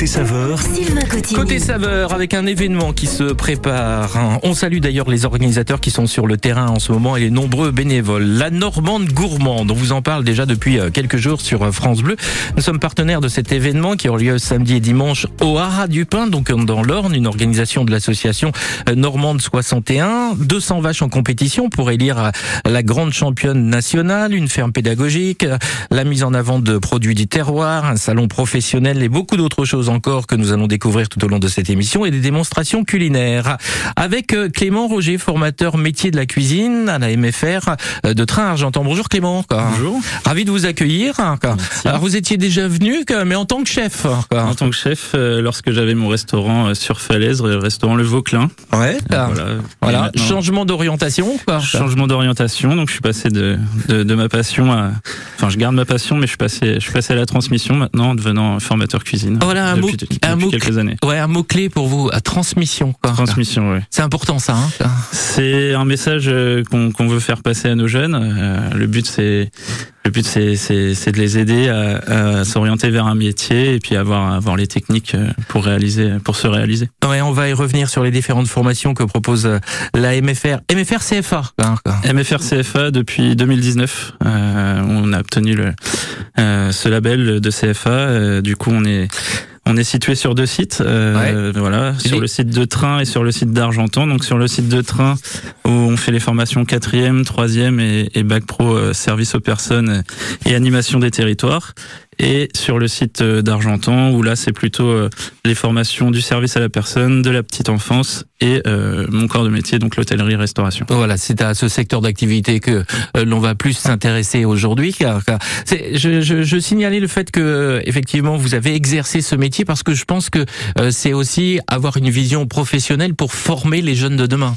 Côté saveur, Sylvain Cotigny. Côté saveur, avec un événement qui se prépare. hein. On salue d'ailleurs les organisateurs qui sont sur le terrain en ce moment et les nombreux bénévoles. La Normande Gourmande, on vous en parle déjà depuis euh, quelques jours sur euh, France Bleu. Nous sommes partenaires de cet événement qui aura lieu samedi et dimanche au Haras du Pin, donc dans l'Orne, une organisation de l'association euh, Normande 61. 200 vaches en compétition pour élire la grande championne nationale, une ferme pédagogique, la mise en avant de produits du terroir, un salon professionnel et beaucoup d'autres choses encore que nous allons découvrir tout au long de cette émission et des démonstrations culinaires. Avec euh, Clément Roger, formateur métier de la cuisine à la MFR euh, de Train Argentan. Bonjour Clément. Bonjour. Ravi de vous accueillir. Alors vous étiez déjà venu, mais en tant que chef. En tant que chef, euh, lorsque j'avais mon restaurant sur Falaise, le restaurant Le Vauclin. Ouais. Euh, Voilà. voilà. Changement d'orientation. changement d'orientation. Donc je suis passé de, de, de ma passion à, enfin je garde ma passion, mais je suis passé, je suis passé à la transmission maintenant en devenant formateur cuisine. Voilà un mot, depuis, un mot, quelques années. ouais, un mot clé pour vous, à transmission. quoi. Transmission, oui. C'est important ça. Hein C'est un message euh, qu'on qu'on veut faire passer à nos jeunes. Euh, le but, c'est le but, c'est de les aider à, à s'orienter vers un métier et puis avoir avoir les techniques euh, pour réaliser, pour se réaliser. Ouais, on va y revenir sur les différentes formations que propose la MFR. MFR CFA. hein, quoi. MFR CFA depuis 2019. Euh, on a obtenu le, euh, ce label de CFA. Du coup, on est on est situé sur deux sites, euh, voilà, sur le site de Train et sur le site d'Argentan. Donc sur le site de Train, où on fait les formations quatrième, troisième et, et bac pro euh, service aux personnes et animation des territoires. Et sur le site euh, d'Argentan, où là c'est plutôt euh, les formations du service à la personne, de la petite enfance et euh, mon corps de métier, donc l'hôtellerie-restauration. Voilà, c'est à ce secteur d'activité que l'on va plus s'intéresser aujourd'hui. car- je, je, je signalais le fait que effectivement vous avez exercé ce métier parce que je pense que euh, c'est aussi avoir une vision professionnelle pour former les jeunes de demain.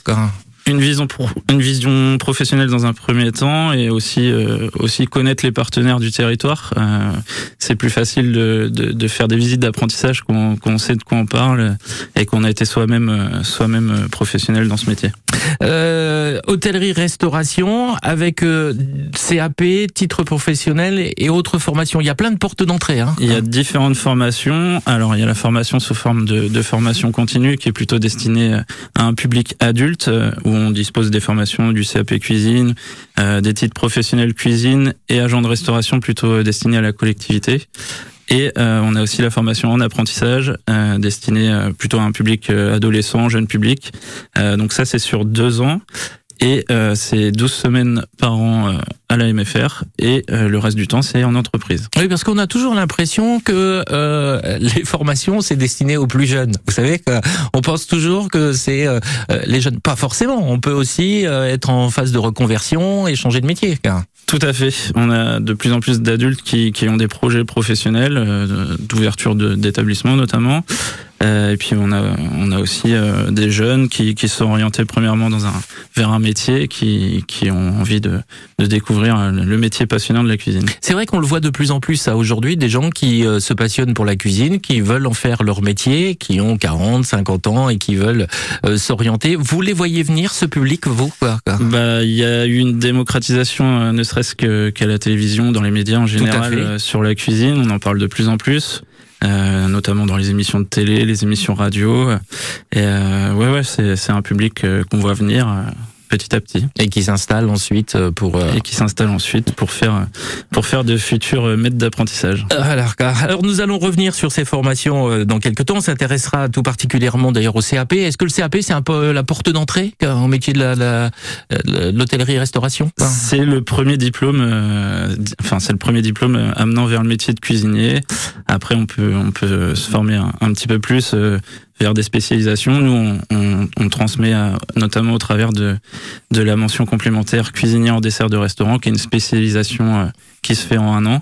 Une vision pro- une vision professionnelle dans un premier temps et aussi euh, aussi connaître les partenaires du territoire Euh, c'est plus facile de, de, de faire des visites d'apprentissage qu'on qu'on sait de quoi on parle et qu'on a été soi-même euh, soi-même euh, professionnel dans ce métier Euh, hôtellerie, restauration avec euh, CAP, titre professionnel et autres formations. Il y a plein de portes d'entrée. Hein. il y a différentes formations alors il y a la formation sous forme de, de formation continue qui est plutôt destinée à un public adulte où on dispose des formations du CAP cuisine euh, des titres professionnels cuisine et agents de restauration plutôt euh, destinés à la collectivité. Et euh, on a aussi la formation en apprentissage destinée plutôt à un public adolescent, jeune public. Donc ça c'est sur deux ans. Et euh, c'est 12 semaines par an euh, à la MFR et euh, le reste du temps c'est en entreprise. Oui, parce qu'on a toujours l'impression que euh, les formations c'est destiné aux plus jeunes. Vous savez qu'on pense toujours que c'est euh, euh, les jeunes. Pas forcément. On peut aussi euh, être en phase de reconversion et changer de métier. Tout à fait. On a de plus en plus d'adultes qui, qui ont des projets professionnels, euh, d'ouverture de- d'établissements notamment. Euh, et puis on a, on a aussi euh, des jeunes qui, qui sont orientés premièrement dans un, vers un métier, qui, qui ont envie de, de découvrir euh, le métier passionnant de la cuisine. C'est vrai qu'on le voit de plus en plus ça aujourd'hui, des gens qui se passionnent pour la cuisine, qui veulent en faire leur métier, qui ont 40, 50 ans et qui veulent s'orienter. Vous les voyez venir, ce public, vous Bah, il y a eu une démocratisation, ne serait-ce que qu'à la télévision, dans les médias en général, sur la cuisine. On en parle de plus en plus, euh, notamment dans les émissions de télé, les émissions radio. Et euh, ouais, ouais, c'est un public euh, qu'on voit venir petit à petit Et qui s'installent ensuite euh, pour... euh, et qui s'installe ensuite pour faire pour faire de futurs euh, maîtres d'apprentissage. Alors, alors nous allons revenir sur ces formations dans quelques temps. On s'intéressera tout particulièrement d'ailleurs au CAP. Est-ce que le CAP c'est un peu la porte d'entrée au métier de la- la- l'hôtellerie-restauration quoi C'est le premier diplôme, euh, di- enfin c'est le premier diplôme amenant vers le métier de cuisinier. Après, on peut on peut se former un, un petit peu plus euh, vers des spécialisations. Nous, on, transmet à- notamment au travers de de la mention complémentaire cuisinier en dessert de restaurant, qui est une spécialisation euh, qui se fait en un an.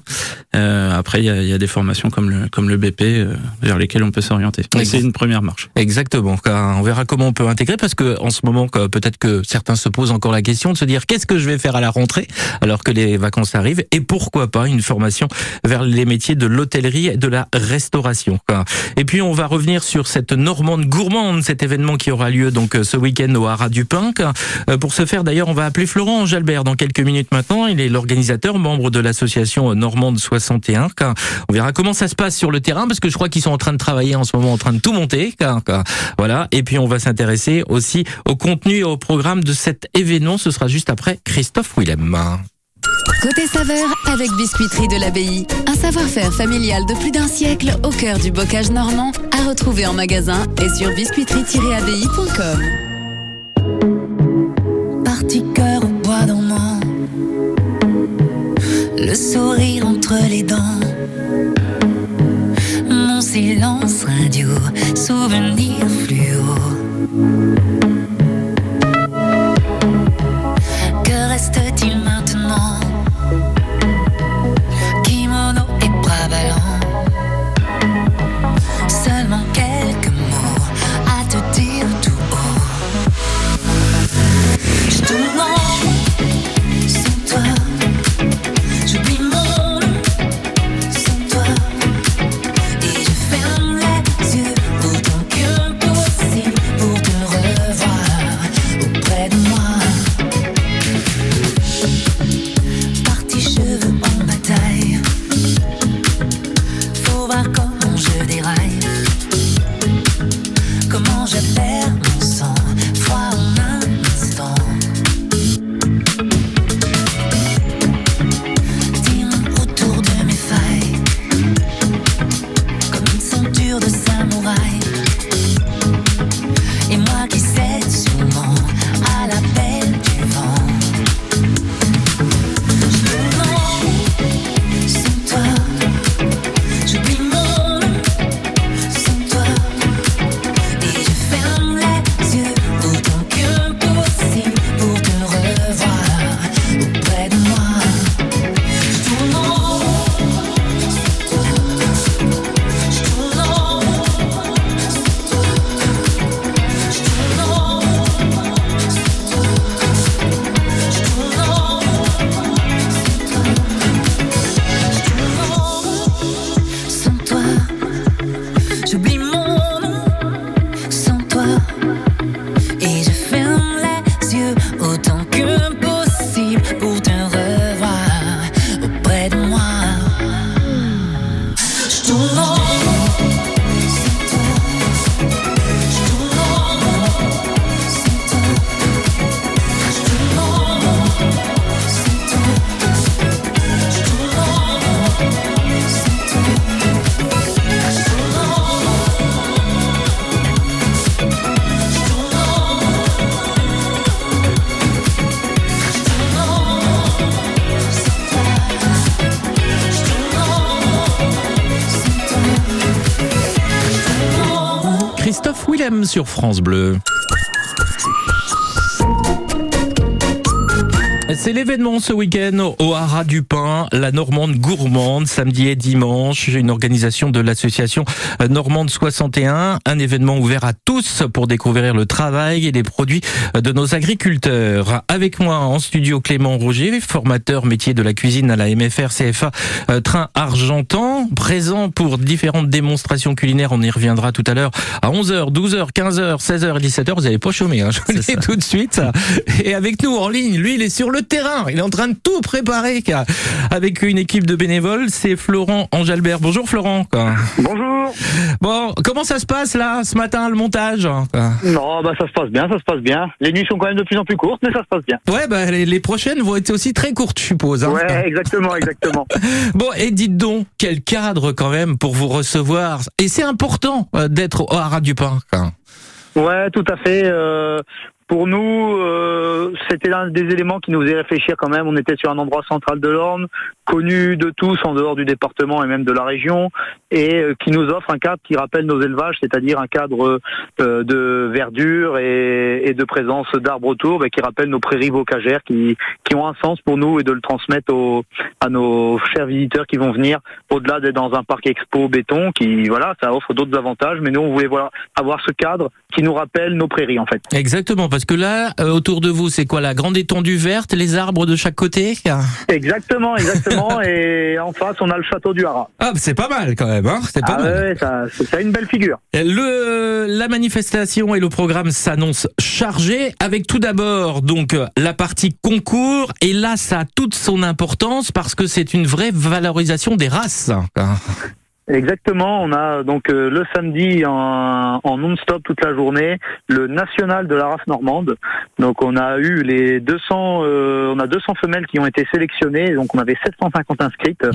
Euh, après, il y a, y a des formations comme le comme le BP euh, vers lesquelles on peut s'orienter. C'est une première marche. Exactement. On verra comment on peut intégrer parce que en ce moment, peut-être que certains se posent encore la question de se dire qu'est-ce que je vais faire à la rentrée alors que les vacances arrivent et pourquoi pas une formation vers les métiers de l'hôtellerie et de la restauration. Et puis on va revenir sur cette Normande gourmande, cet événement qui aura lieu donc ce week-end au Haras du Pin. Euh, Pour ce faire d'ailleurs, on va appeler Florent Jalbert dans quelques minutes maintenant. Il est l'organisateur, membre de l'association Normande 61. On verra comment ça se passe sur le terrain parce que je crois qu'ils sont en train de travailler en ce moment, en train de tout monter. Voilà. Et puis on va s'intéresser aussi au contenu et au programme de cet événement. Ce sera juste après Christophe Willem. Côté saveur avec Biscuiterie de l'Abbaye. Un savoir-faire familial de plus d'un siècle au cœur du bocage normand à retrouver en magasin et sur biscuiterie-abbaye.com. le sourire entre les dents, mon silence radio, souvenir fluo. Sur France Bleu. C'est l'événement ce week-end au Haras du Pain, la Normande gourmande, samedi et dimanche, une organisation de l'association Normande 61, un événement ouvert à tous pour découvrir le travail et les produits de nos agriculteurs. Avec moi en studio Clément Roger, formateur métier de la cuisine à la MFR CFA euh, Train Argentan, présent pour différentes démonstrations culinaires, on y reviendra tout à l'heure à 11h, 12h, 15h, 16h et 17h, vous n'avez pas chômé, hein, je vous le dis tout de suite. Et avec nous en ligne, lui il est sur le terrain, il est en train de tout préparer quoi. avec une équipe de bénévoles, c'est Florent Angelbert. Bonjour Florent. quoi. Bonjour. Bon, comment ça se passe là ce matin le montage quoi Non, bah ça se passe bien, ça se passe bien. Les nuits sont quand même de plus en plus courtes, mais ça se passe bien. Ouais, bah les, les prochaines vont être aussi très courtes, je suppose. hein. Ouais, exactement, exactement. Bon, et dites donc, quel cadre quand même pour vous recevoir. Et c'est important euh, d'être au Haras du Pain. quoi. Ouais, tout à fait. euh, pour nous, euh, c'était l'un des éléments qui nous faisait réfléchir quand même. On était sur un endroit central de l'Orne, connu de tous en dehors du département et même de la région, et euh, qui nous offre un cadre qui rappelle nos élevages, c'est-à-dire un cadre euh, de verdure et, de présence d'arbres autour, mais qui rappelle nos prairies bocagères, qui, qui ont un sens pour nous et de le transmettre aux, à nos chers visiteurs qui vont venir au-delà d'être dans un parc expo béton, qui voilà, ça offre d'autres avantages, mais nous on voulait avoir ce cadre qui nous rappelle nos prairies en fait. Exactement, Parce que là, euh, autour de vous, c'est quoi la grande étendue verte, les arbres de chaque côté Exactement, exactement. et en face, on a le château du Haras. Ah, c'est pas mal quand même. Hein c'est pas Ah mal. ouais, ça, ça a une belle figure. Le, la manifestation et le programme s'annoncent chargés avec tout d'abord donc la partie concours et là ça a toute son importance parce que c'est une vraie valorisation des races. Exactement, on a donc euh, le samedi en, en non-stop toute la journée le national de la race normande. Donc on a eu les 200, euh, on a 200 femelles qui ont été sélectionnées. Donc on avait 750 inscrites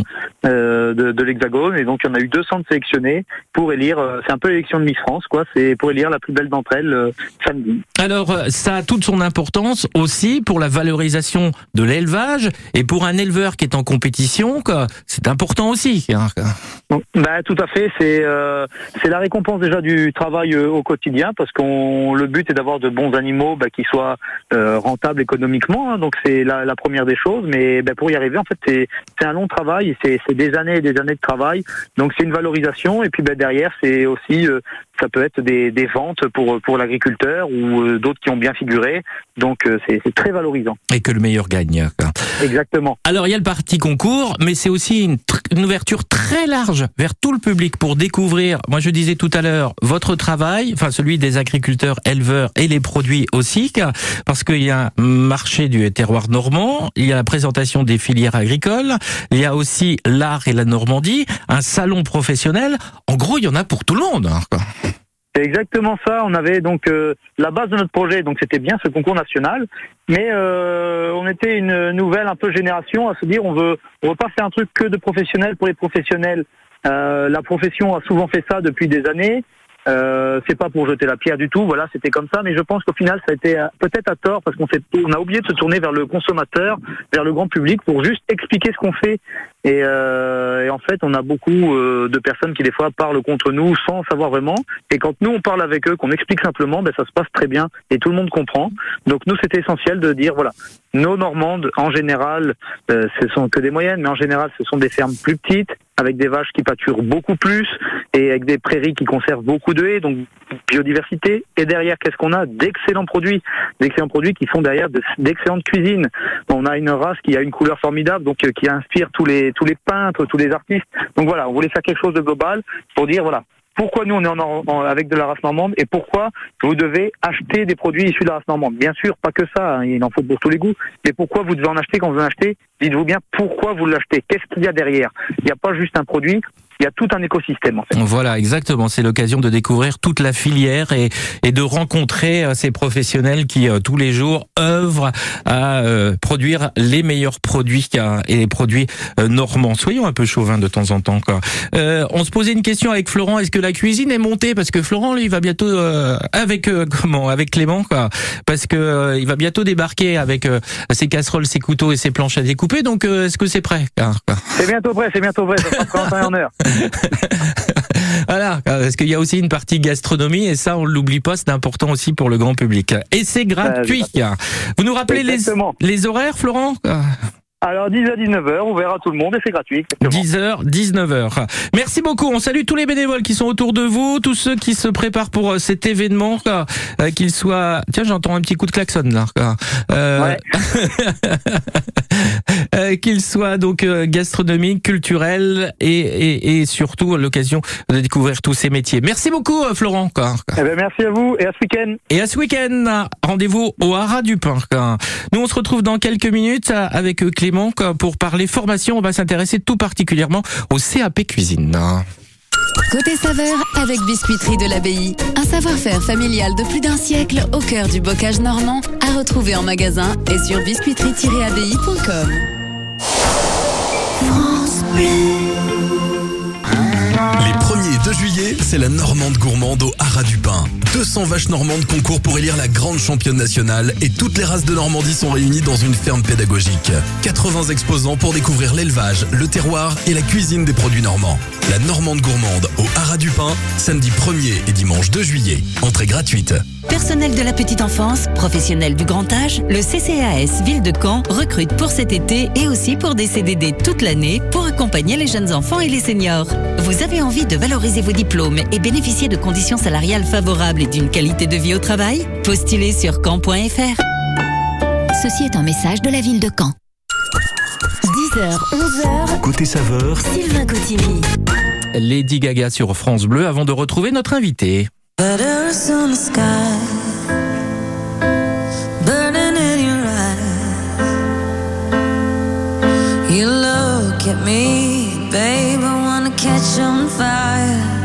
euh, de, de l'Hexagone et donc on a eu 200 de sélectionnées pour élire. c'est un peu l'élection de Miss France, quoi. C'est pour élire la plus belle d'entre elles samedi. Alors ça a toute son importance aussi pour la valorisation de l'élevage et pour un éleveur qui est en compétition, quoi, c'est important aussi. hein. Bah, tout à fait. C'est euh, c'est la récompense déjà du travail euh, au quotidien parce qu'on le but est d'avoir de bons animaux bah, qui soient euh, rentables économiquement. hein. donc c'est la, la première des choses. Mais bah, pour y arriver, en fait, c'est c'est un long travail. C'est c'est des années et des années de travail. Donc c'est une valorisation. Et puis bah, derrière, c'est aussi ça peut être des, des ventes pour pour l'agriculteur ou d'autres qui ont bien figuré. Donc c'est c'est très valorisant. Et que le meilleur gagne. Exactement. Alors il y a le parti concours, mais c'est aussi une, une ouverture très large vers tout le public pour découvrir, moi je disais tout à l'heure, votre travail, enfin celui des agriculteurs, éleveurs et les produits aussi, parce qu'il y a un marché du terroir normand, il y a la présentation des filières agricoles, il y a aussi l'art et la Normandie, un salon professionnel, en gros il y en a pour tout le monde. hein. C'est exactement ça. On avait donc euh, la base de notre projet, donc c'était bien ce concours national, mais euh, on était une nouvelle un peu génération à se dire on veut on veut pas faire un truc que de professionnels pour les professionnels. Euh, la profession a souvent fait ça depuis des années. Euh, c'est pas pour jeter la pierre du tout, voilà, c'était comme ça. Mais je pense qu'au final, ça a été euh, peut-être à tort parce qu'on on a oublié de se tourner vers le consommateur, vers le grand public pour juste expliquer ce qu'on fait. Et, euh, en fait, on a beaucoup euh, de personnes qui des fois parlent contre nous sans savoir vraiment. Et quand nous on parle avec eux, qu'on explique simplement, ben ça se passe très bien et tout le monde comprend. Donc nous, c'était essentiel de dire voilà, nos Normandes en général, ce sont que des moyennes, mais en général, ce sont des fermes plus petites avec des vaches qui pâturent beaucoup plus et avec des prairies qui conservent beaucoup de haies, donc biodiversité. Et derrière, qu'est-ce qu'on a D'excellents produits, d'excellents produits qui font derrière de- d'excellentes cuisines. On a une race qui a une couleur formidable, donc euh, qui inspire tous les tous les peintres, tous les artistes. Donc voilà, on voulait faire quelque chose de global pour dire voilà. Pourquoi nous on est avec de la race normande et pourquoi vous devez acheter des produits issus de la race normande? Bien sûr, pas que ça, hein, il en faut pour tous les goûts, mais pourquoi vous devez en acheter quand vous en achetez? Dites-vous bien pourquoi vous l'achetez, qu'est-ce qu'il y a derrière? Il n'y a pas juste un produit, il y a tout un écosystème en fait. Voilà, exactement. C'est l'occasion de découvrir toute la filière et, et de rencontrer euh, ces professionnels qui euh, tous les jours œuvrent à euh, produire les meilleurs produits euh, et les produits euh, normands. Soyons un peu chauvins de temps en temps. Quoi. Euh, on se posait une question avec Florent. Est-ce que la cuisine est montée? Parce que Florent, lui, il va bientôt euh, avec euh, comment Avec Clément, quoi. Parce que euh, il va bientôt débarquer avec euh, ses casseroles, ses couteaux et ses planches à découper. Donc, euh, est-ce que c'est prêt? Quoi C'est bientôt prêt, c'est bientôt prêt, ça en heure. Voilà, parce qu'il y a aussi une partie gastronomie et ça, on l'oublie pas, c'est important aussi pour le grand public. Et c'est gratuit. Vous nous rappelez les, les horaires, Florent? Alors 10 à 19h, ouvert à tout le monde et c'est gratuit. exactement. 10h, 19h. Merci beaucoup. On salue tous les bénévoles qui sont autour de vous, tous ceux qui se préparent pour euh, cet événement. Euh, qu'ils soient. Tiens, j'entends un petit coup de klaxon là. Euh, Ouais. euh, qu'ils soient donc gastronomiques, culturels et, et, et surtout l'occasion de découvrir tous ces métiers. Merci beaucoup, Florent. Eh ben, merci à vous et à ce week-end. Et à ce week-end, rendez-vous au Haras du Pin. quoi. Nous, on se retrouve dans quelques minutes avec euh, Clément pour parler formation. On va s'intéresser tout particulièrement au CAP cuisine. Côté saveur avec Biscuiterie de l'Abbaye. Un savoir-faire familial de plus d'un siècle au cœur du bocage normand à retrouver en magasin et sur biscuiterie-abbaye.com. Les 1er et 2 juillet, c'est la Normande gourmande au Haras du Pin. 200 vaches normandes concourent pour élire la grande championne nationale et toutes les races de Normandie sont réunies dans une ferme pédagogique. 80 exposants pour découvrir l'élevage, le terroir et la cuisine des produits normands. La Normande gourmande au Haras du Pin, samedi 1er et dimanche 2 juillet. Entrée gratuite. Personnel de la petite enfance, professionnels du grand âge, le CCAS Ville de Caen recrute pour cet été et aussi pour des CDD toute l'année pour accompagner les jeunes enfants et les seniors. Vous avez envie de valoriser vos diplômes et bénéficier de conditions salariales favorables et d'une qualité de vie au travail Postulez sur caen.fr. Ceci est un message de la ville de Caen. 10h, 11h, Côté saveur, Sylvain Cotigny. Lady Gaga sur France Bleu avant de retrouver notre invité. Babe, I wanna catch on fire.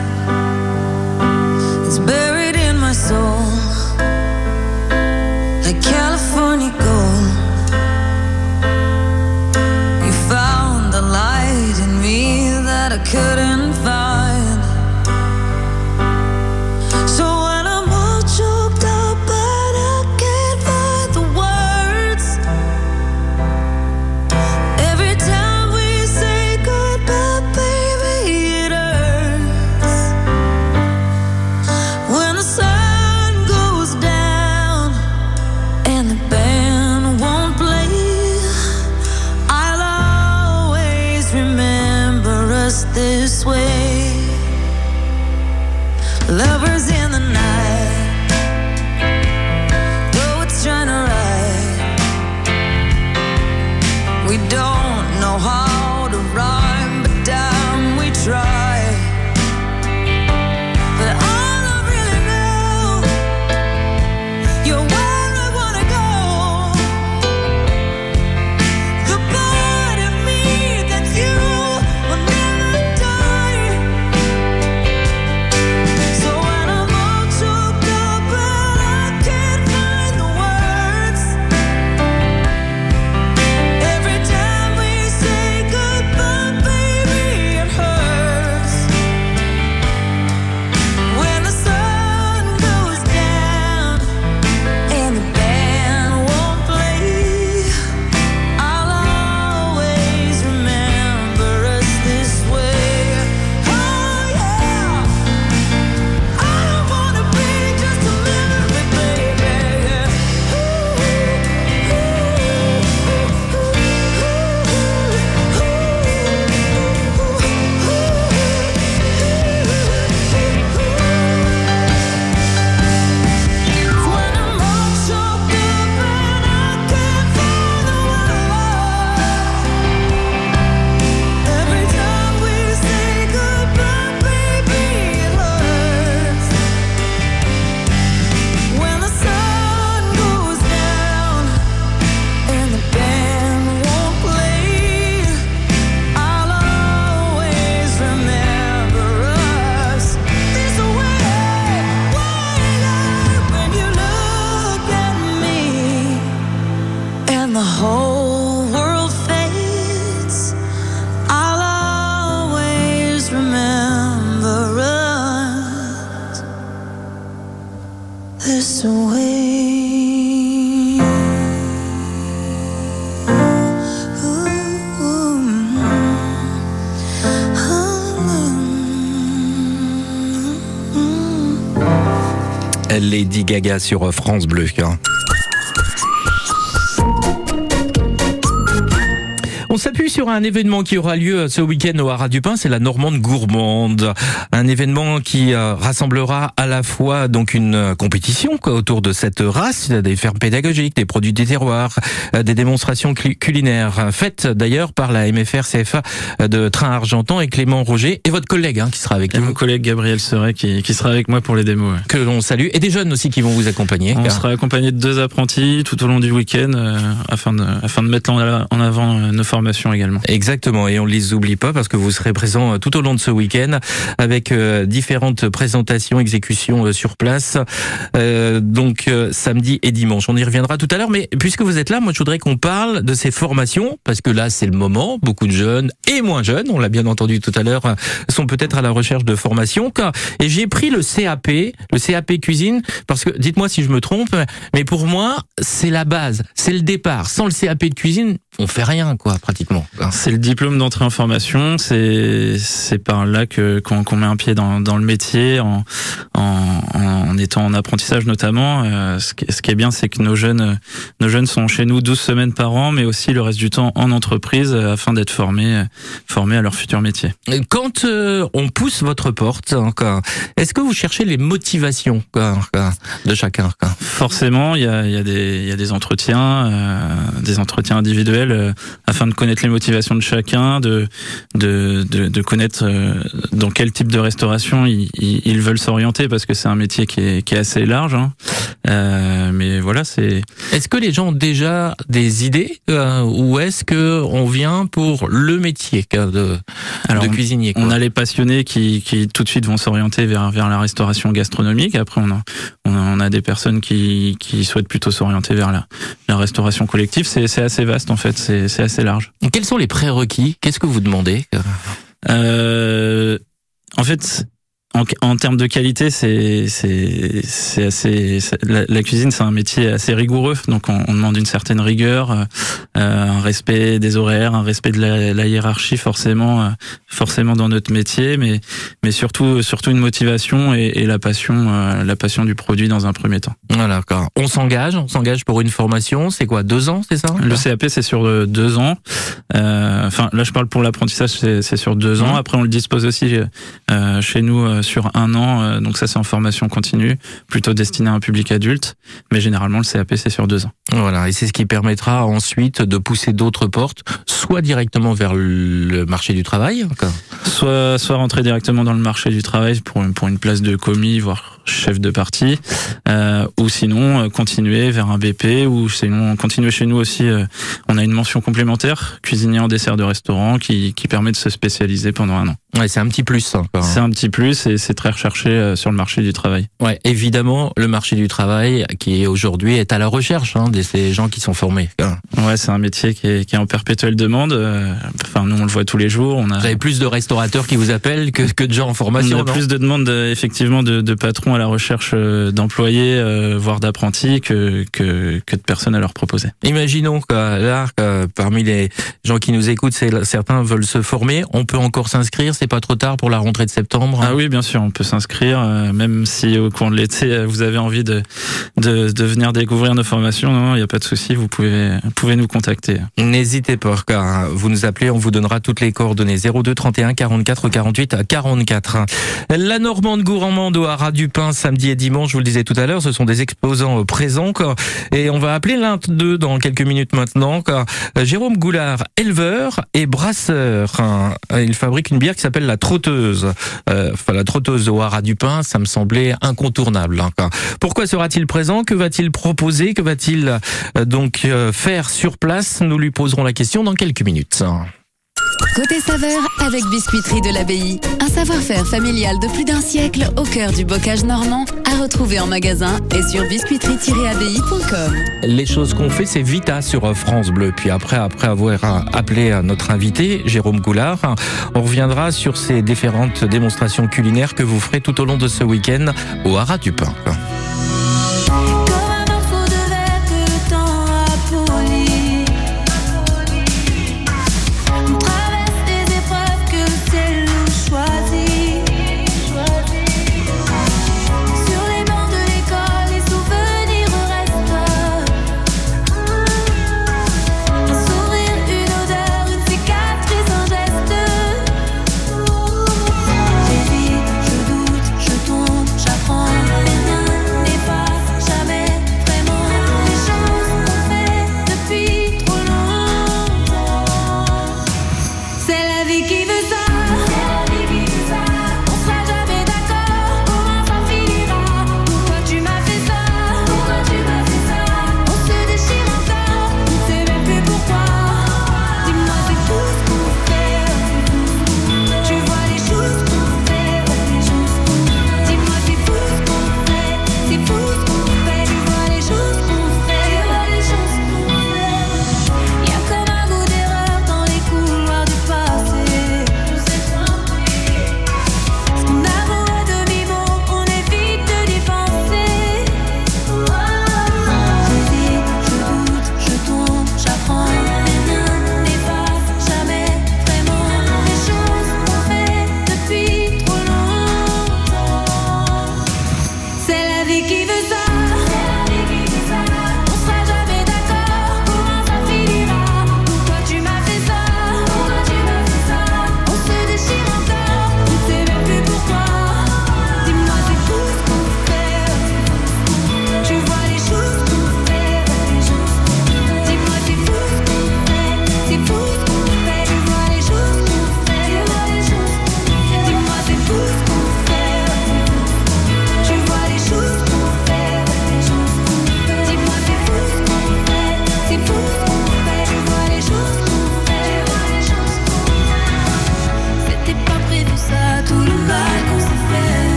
Gaga sur France Bleu. On s'appuie sur un événement qui aura lieu ce week-end au Haras du Pin, c'est la Normande Gourmande. Un événement qui euh, rassemblera à la fois donc une euh, compétition quoi, autour de cette race, des fermes pédagogiques, des produits des terroirs, euh, des démonstrations culinaires, faites d'ailleurs par la MFR CFA de Train Argentan et Clément Roger et votre collègue hein, qui sera avec Et nous, mon collègue Gabriel Seret qui, qui sera avec moi pour les démos. ouais. que l'on salue, et des jeunes aussi qui vont vous accompagner. On car- sera accompagné de deux apprentis tout au long du week-end euh, afin, de, afin de mettre en, en avant nos formations Exactement, et on ne les oublie pas parce que vous serez présents euh, tout au long de ce week-end avec euh, différentes présentations, exécutions euh, sur place, donc samedi et dimanche. On y reviendra tout à l'heure, mais puisque vous êtes là, moi je voudrais qu'on parle de ces formations parce que là c'est le moment. Beaucoup de jeunes et moins jeunes, on l'a bien entendu tout à l'heure, sont peut-être à la recherche de formation. Car- Et j'ai pris le CAP, le CAP cuisine, parce que dites-moi si je me trompe, mais pour moi c'est la base, c'est le départ. Sans le CAP de cuisine, on fait rien, quoi, pratiquement. C'est le diplôme d'entrée en formation. C'est c'est par là que qu'on qu'on met un pied dans, dans le métier, en, en, en étant en apprentissage notamment. Euh, ce, qui, ce qui est bien, c'est que nos jeunes nos jeunes sont chez nous 12 semaines par an, mais aussi le reste du temps en entreprise euh, afin d'être formés formés à leur futur métier. Quand euh, on pousse votre porte, hein, est-ce que vous cherchez les motivations quoi, quoi, de chacun quoi? Forcément, il y a, il y a des il y a des entretiens, euh, des entretiens individuels euh, afin de connaître les motivations de chacun, de de de, de connaître euh, dans quel type de restauration ils, veulent s'orienter parce que c'est un métier qui est qui est assez large. Hein. Euh, mais voilà, c'est Est-ce que les gens ont déjà des idées euh, ou est-ce que on vient pour le métier de, Alors, de cuisinier quoi? On a les passionnés qui, qui tout de suite vont s'orienter vers, vers la restauration gastronomique. Après, on a, on a, on a des personnes qui, qui souhaitent plutôt s'orienter vers la, la restauration collective. C'est c'est assez vaste en fait, c'est c'est assez large. Quels sont les prérequis? Qu'est-ce que vous demandez? Euh, en fait, en, en termes de qualité, c'est c'est c'est assez la, la cuisine, c'est un métier assez rigoureux. Donc, on, on demande une certaine rigueur, euh, un respect des horaires, un respect de la, la hiérarchie, forcément, euh, forcément dans notre métier, mais mais surtout surtout une motivation et, et la passion, euh, la passion du produit dans un premier temps. Voilà, d'accord. On s'engage, on s'engage pour une formation. C'est quoi, deux ans, c'est ça? Le CAP, c'est sur euh, deux ans. Euh, Enfin, là, je parle pour l'apprentissage, c'est sur deux ans. Mhm. Après, on le dispose aussi euh, chez nous sur un an. euh, donc ça, c'est en formation continue, plutôt destiné à un public adulte. Mais généralement, le CAP, c'est sur deux ans. Voilà, et c'est ce qui permettra ensuite de pousser d'autres portes, soit directement vers le marché du travail. Soit, soit rentrer directement dans le marché du travail pour une, pour une place de commis, voire chef de parti, euh, ou sinon euh, continuer vers un BP, ou sinon continuer chez nous aussi. euh, on a une mention complémentaire, cuisinier en dessert de restaurant, qui, qui permet de se spécialiser pendant un an. Ouais, c'est un petit plus. hein. C'est un petit plus et c'est très recherché euh, sur le marché du travail. Ouais, évidemment, le marché du travail qui est aujourd'hui est à la recherche hein, de ces gens qui sont formés. Ouais, c'est un métier qui est, qui est en perpétuelle demande. euh, Enfin, nous, on le voit tous les jours. On a, Vous avez plus de restaurateurs qui vous appellent que, que de gens en on formation. a non plus de demandes euh, effectivement de, de patrons à la recherche d'employés, euh, voire d'apprentis, que, que, que de personnes à leur proposer. Imaginons que là, que parmi les gens qui nous écoutent, certains veulent se former. On peut encore s'inscrire. C'est pas trop tard pour la rentrée de septembre. Ah oui, bien sûr, on peut s'inscrire, euh, même si au cours de l'été, euh, vous avez envie de, de, venir découvrir nos formations. Il n'y a pas de souci, vous pouvez, pouvez nous contacter. N'hésitez pas, car vous nous appelez, on vous donnera toutes les coordonnées 02 31 44 48 44. La Normande gourmande au Haras du Pain samedi et dimanche, je vous le disais tout à l'heure, ce sont des exposants euh, présents et on va appeler l'un d'eux dans quelques minutes maintenant. quoi. Jérôme Goulard, éleveur et brasseur. hein. Il fabrique une bière qui s'appelle la Trotteuse. Enfin, la Trotteuse au Haras du Pain, ça me semblait incontournable. hein, quoi. Pourquoi sera-t-il présent? Que va-t-il proposer? Que va-t-il euh, donc euh, faire sur place? Nous lui poserons la question dans quelques minutes. Côté saveur avec Biscuiterie de l'Abbaye. Un savoir-faire familial de plus d'un siècle au cœur du bocage normand à retrouver en magasin et sur biscuiterie-abbaye.com. Les choses qu'on fait, c'est Vita sur euh, France Bleu. Puis après, après avoir euh, appelé euh, notre invité, Jérôme Goulard, on reviendra sur ces différentes démonstrations culinaires que vous ferez tout au long de ce week-end au Haras du Pain.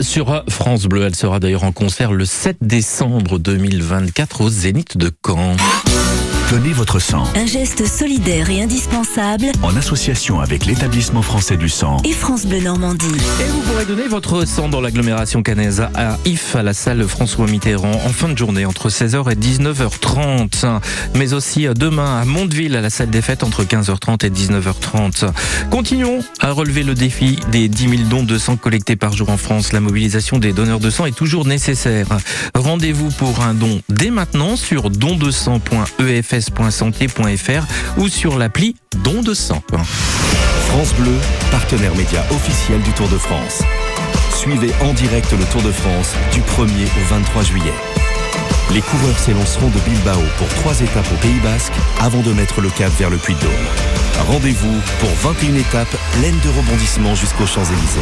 Sur France Bleu. Elle sera d'ailleurs en concert le 7 décembre 2024 au Zénith de Caen. Donnez votre sang Un geste solidaire et indispensable en association avec l'établissement français du sang. et France Bleu Normandie. Et vous pourrez donner votre sang dans l'agglomération canaise à IF, à la salle François Mitterrand, en fin de journée, entre 16h et 19h30. Mais aussi demain à Mondeville, à la salle des fêtes, entre 15h30 et 19h30. Continuons à relever le défi des 10 000 dons de sang collectés par jour en France. La mobilisation des donneurs de sang est toujours nécessaire. Rendez-vous pour un don dès maintenant sur dondesang.efs.santé.fr ou sur l'appli Don de sang. France Bleu, partenaire média officiel du Tour de France. Suivez en direct le Tour de France du 1er au 23 juillet. Les coureurs s'élanceront de Bilbao pour trois étapes au Pays Basque avant de mettre le cap vers le Puy-de-Dôme. Rendez-vous pour 21 étapes pleines de rebondissements jusqu'aux Champs-Élysées.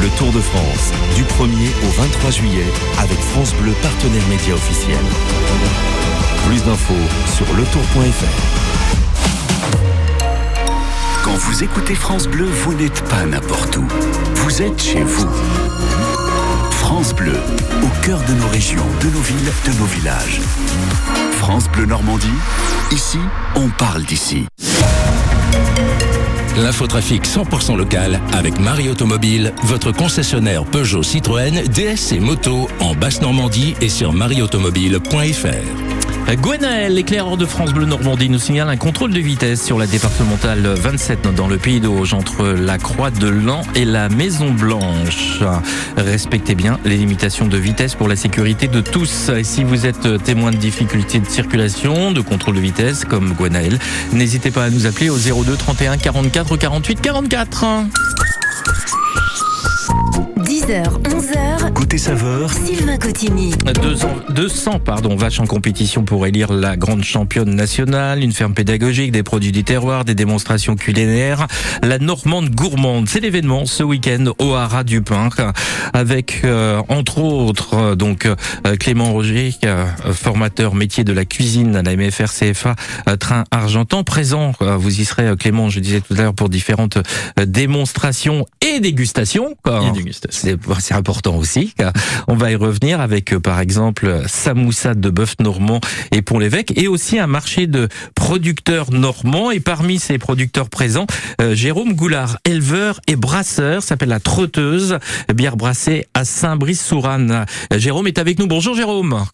Le Tour de France du 1er au 23 juillet avec France Bleu, partenaire média officiel. Plus d'infos sur letour.fr. Quand vous écoutez France Bleu, vous n'êtes pas n'importe où. Vous êtes chez vous. France Bleu, au cœur de nos régions, de nos villes, de nos villages. France Bleu Normandie, ici, on parle d'ici. L'infotrafic 100% local avec Marie Automobile, votre concessionnaire Peugeot Citroën, DS et moto en Basse-Normandie et sur marieautomobile.fr. Gwenaël, l'éclaireur de France Bleu Normandie, nous signale un contrôle de vitesse sur la départementale 27 dans le Pays d'Auge entre la Croix de Lan et la Maison Blanche. Respectez bien les limitations de vitesse pour la sécurité de tous. Et si vous êtes témoin de difficultés de circulation, de contrôle de vitesse comme Gwenaël, n'hésitez pas à nous appeler au 02 31 44 48 44. 10h, 11h, Côté saveur, Sylvain Cotigny. 200, 200 pardon, vaches en compétition pour élire la grande championne nationale, une ferme pédagogique, des produits du terroir, des démonstrations culinaires. La Normande gourmande, c'est l'événement ce week-end au Haras du Pin, avec euh, entre autres euh, donc euh, Clément Roger, euh, formateur métier de la cuisine à la MFR CFA euh, Train Argentan, présent. euh, Vous y serez euh, Clément, je disais tout à l'heure pour différentes euh, démonstrations et dégustations. quoi. Et dégustation. C'est important aussi. On va y revenir avec, euh, par exemple, Samoussade de bœuf normand et Pont-l'Évêque, et aussi un marché de producteurs normands. Et parmi ces producteurs présents, euh, Jérôme Goulard, éleveur et brasseur, s'appelle la Trotteuse, bière brassée à Saint-Brice-Souranne. Euh, Jérôme est avec nous. Bonjour Jérôme.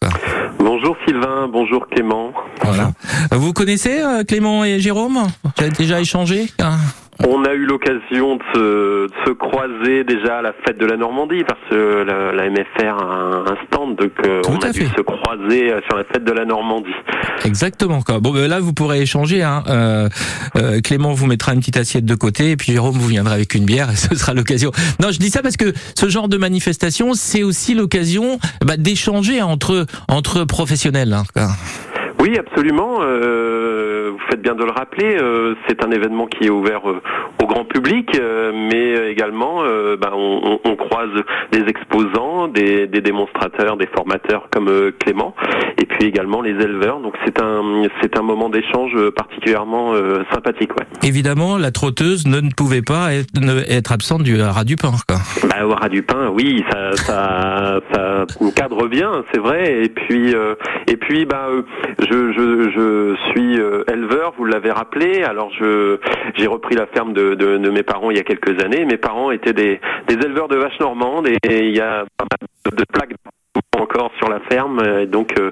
Bonjour Sylvain, bonjour Clément. Voilà. Vous connaissez Clément et Jérôme? Vous avez déjà échangé Ah. On a eu l'occasion de se, de se croiser déjà à la fête de la Normandie parce que la, la MFR a un, un stand, donc euh, on a dû fait. se croiser euh, sur la fête de la Normandie. Exactement. Quoi. Bon, ben là, vous pourrez échanger. Hein. Euh, euh, Clément vous mettra une petite assiette de côté, et puis Jérôme vous viendra avec une bière, et ce sera l'occasion. Non, je dis ça parce que ce genre de manifestation, c'est aussi l'occasion bah, d'échanger entre entre professionnels. Hein, quoi. Oui, absolument. euh, vous faites bien de le rappeler. euh, c'est un événement qui est ouvert euh, au grand public, mais également, ben, on, croise des exposants, des, des démonstrateurs, des formateurs comme Clément, et puis également les éleveurs. Donc c'est un c'est un moment d'échange particulièrement sympathique. Ouais. Évidemment, la trotteuse ne, ne pouvait pas être, ne- être absente du rat du pain. Quoi. Bah, au ras du pain, oui, ça, ça, ça cadre bien, c'est vrai. Et puis, et puis, bah, euh, je, je, suis euh, éleveur, vous l'avez rappelé. Alors, je, j'ai repris la ferme de, de, mes parents il y a quelques années. Mes parents étaient des, éleveurs de vaches normandes et, et il y a pas mal de plaques encore sur la ferme. Et donc, euh,